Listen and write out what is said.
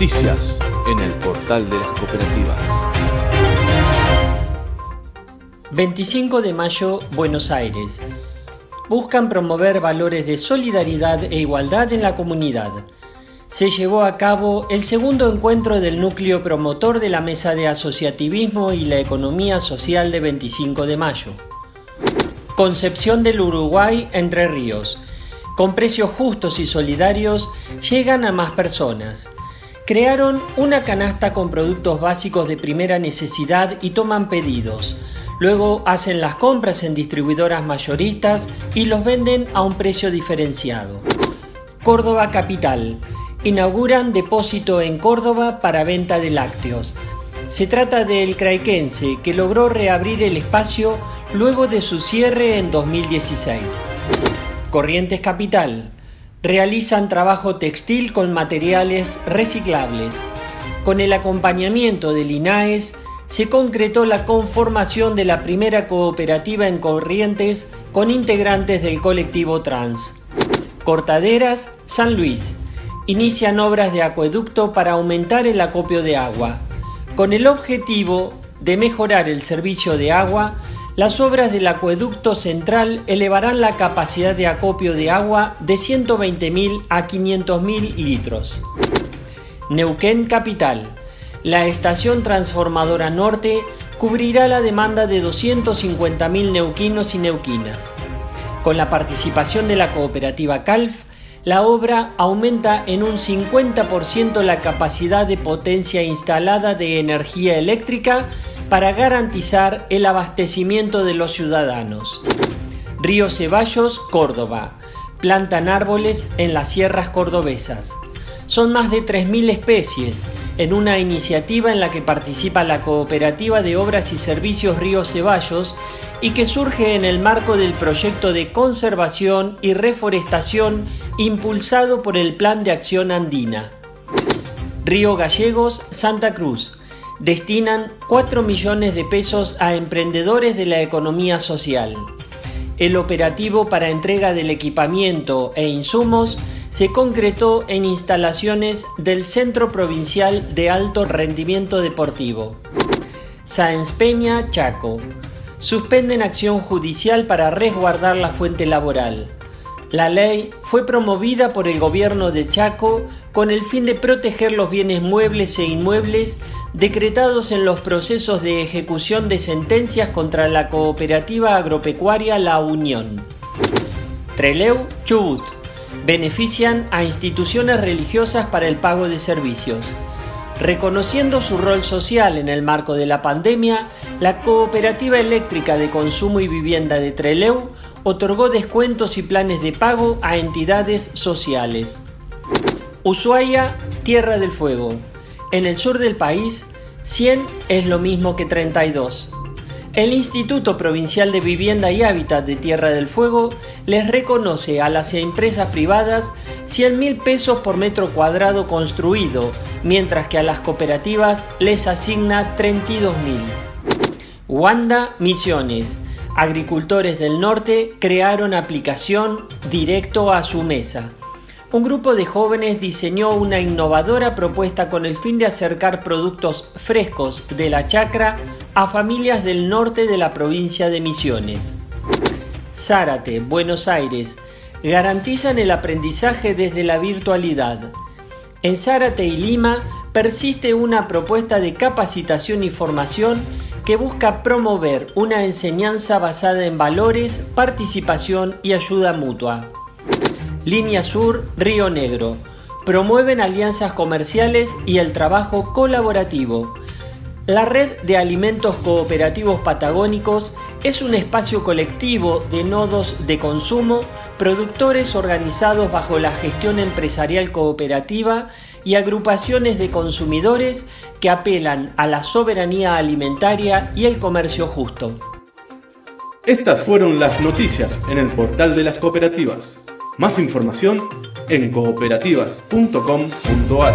noticias en el portal de las cooperativas. 25 de mayo, Buenos Aires. Buscan promover valores de solidaridad e igualdad en la comunidad. Se llevó a cabo el segundo encuentro del núcleo promotor de la Mesa de Asociativismo y la Economía Social de 25 de mayo. Concepción del Uruguay, Entre Ríos. Con precios justos y solidarios, llegan a más personas. Crearon una canasta con productos básicos de primera necesidad y toman pedidos Luego hacen las compras en distribuidoras mayoristas y los venden a un precio diferenciado. Córdoba Capital. Inauguran depósito en Córdoba para venta de lácteos. Se trata del Craiquense que logró reabrir el espacio luego de su cierre en 2016. Corrientes Capital. Realizan trabajo textil con materiales reciclables. Con el acompañamiento del INAES, se concretó la conformación de la primera cooperativa en Corrientes con integrantes del colectivo trans. Cortaderas, San Luis. Inician obras de acueducto para aumentar el acopio de agua. Con el objetivo de mejorar el servicio de agua, las obras del acueducto central elevarán la capacidad de acopio de agua de 120.000 a 500.000 litros. Neuquén Capital la estación transformadora norte cubrirá la demanda de 250.000 neuquinos y neuquinas. Con la participación de la cooperativa CALF, la obra aumenta en un 50% la capacidad de potencia instalada de energía eléctrica para garantizar el abastecimiento de los ciudadanos. Río Ceballos, Córdoba. Plantan árboles en las sierras cordobesas. Son más de 3.000 especies en una iniciativa en la que participa la Cooperativa de Obras y Servicios Río Ceballos y que surge en el marco del proyecto de conservación y reforestación impulsado por el Plan de Acción Andina. Río Gallegos, Santa Cruz. Destinan 4 millones de pesos a emprendedores de la economía social. El operativo para entrega del equipamiento e insumos se concretó en instalaciones del Centro Provincial de Alto Rendimiento Deportivo. Sáenz Peña, Chaco. Suspenden acción judicial para resguardar la fuente laboral. La ley fue promovida por el gobierno de Chaco con el fin de proteger los bienes muebles e inmuebles decretados en los procesos de ejecución de sentencias contra la cooperativa agropecuaria La Unión. Treleu, Chubut benefician a instituciones religiosas para el pago de servicios. Reconociendo su rol social en el marco de la pandemia, la Cooperativa Eléctrica de Consumo y Vivienda de Treleu otorgó descuentos y planes de pago a entidades sociales. Ushuaia, Tierra del Fuego. En el sur del país, 100 es lo mismo que 32. El Instituto Provincial de Vivienda y Hábitat de Tierra del Fuego les reconoce a las empresas privadas 100 mil pesos por metro cuadrado construido, mientras que a las cooperativas les asigna 32 mil. Wanda Misiones. Agricultores del norte crearon aplicación directo a su mesa un grupo de jóvenes diseñó una innovadora propuesta con el fin de acercar productos frescos de la chacra a familias del norte de la provincia de Misiones. Zárate, Buenos Aires, garantizan el aprendizaje desde la virtualidad. En Zárate y Lima persiste una propuesta de capacitación y formación que busca promover una enseñanza basada en valores, participación y ayuda mutua. Línea Sur, Río Negro. Promueven alianzas comerciales y el trabajo colaborativo. La red de alimentos cooperativos patagónicos es un espacio colectivo de nodos de consumo, productores organizados bajo la gestión empresarial cooperativa y agrupaciones de consumidores que apelan a la soberanía alimentaria y el comercio justo. Estas fueron las noticias en el portal de las cooperativas. Más información en cooperativas.com.ar.